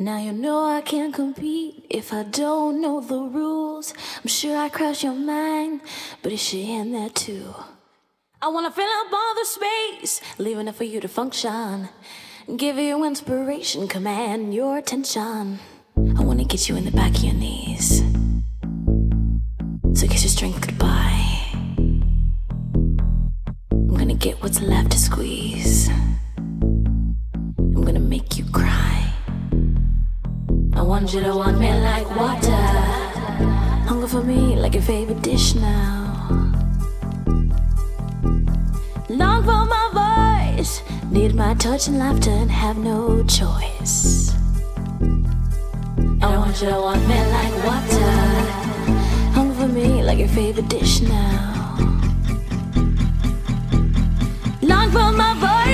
Now you know I can't compete if I don't know the rules. I'm sure I cross your mind, but it should end there too. I wanna fill up all the space, leaving it for you to function. Give you inspiration, command your attention. I wanna get you in the back of your knees. So kiss your strength goodbye. I'm gonna get what's left to squeeze. I'm gonna make you cry. I want you to want me like water. Hunger for me like your favorite dish now. Long for my voice. Need my touch and laughter and have no choice. I want you to want me like water. Hunger for me like your favorite dish now. Long for my voice.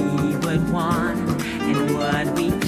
we would want and what we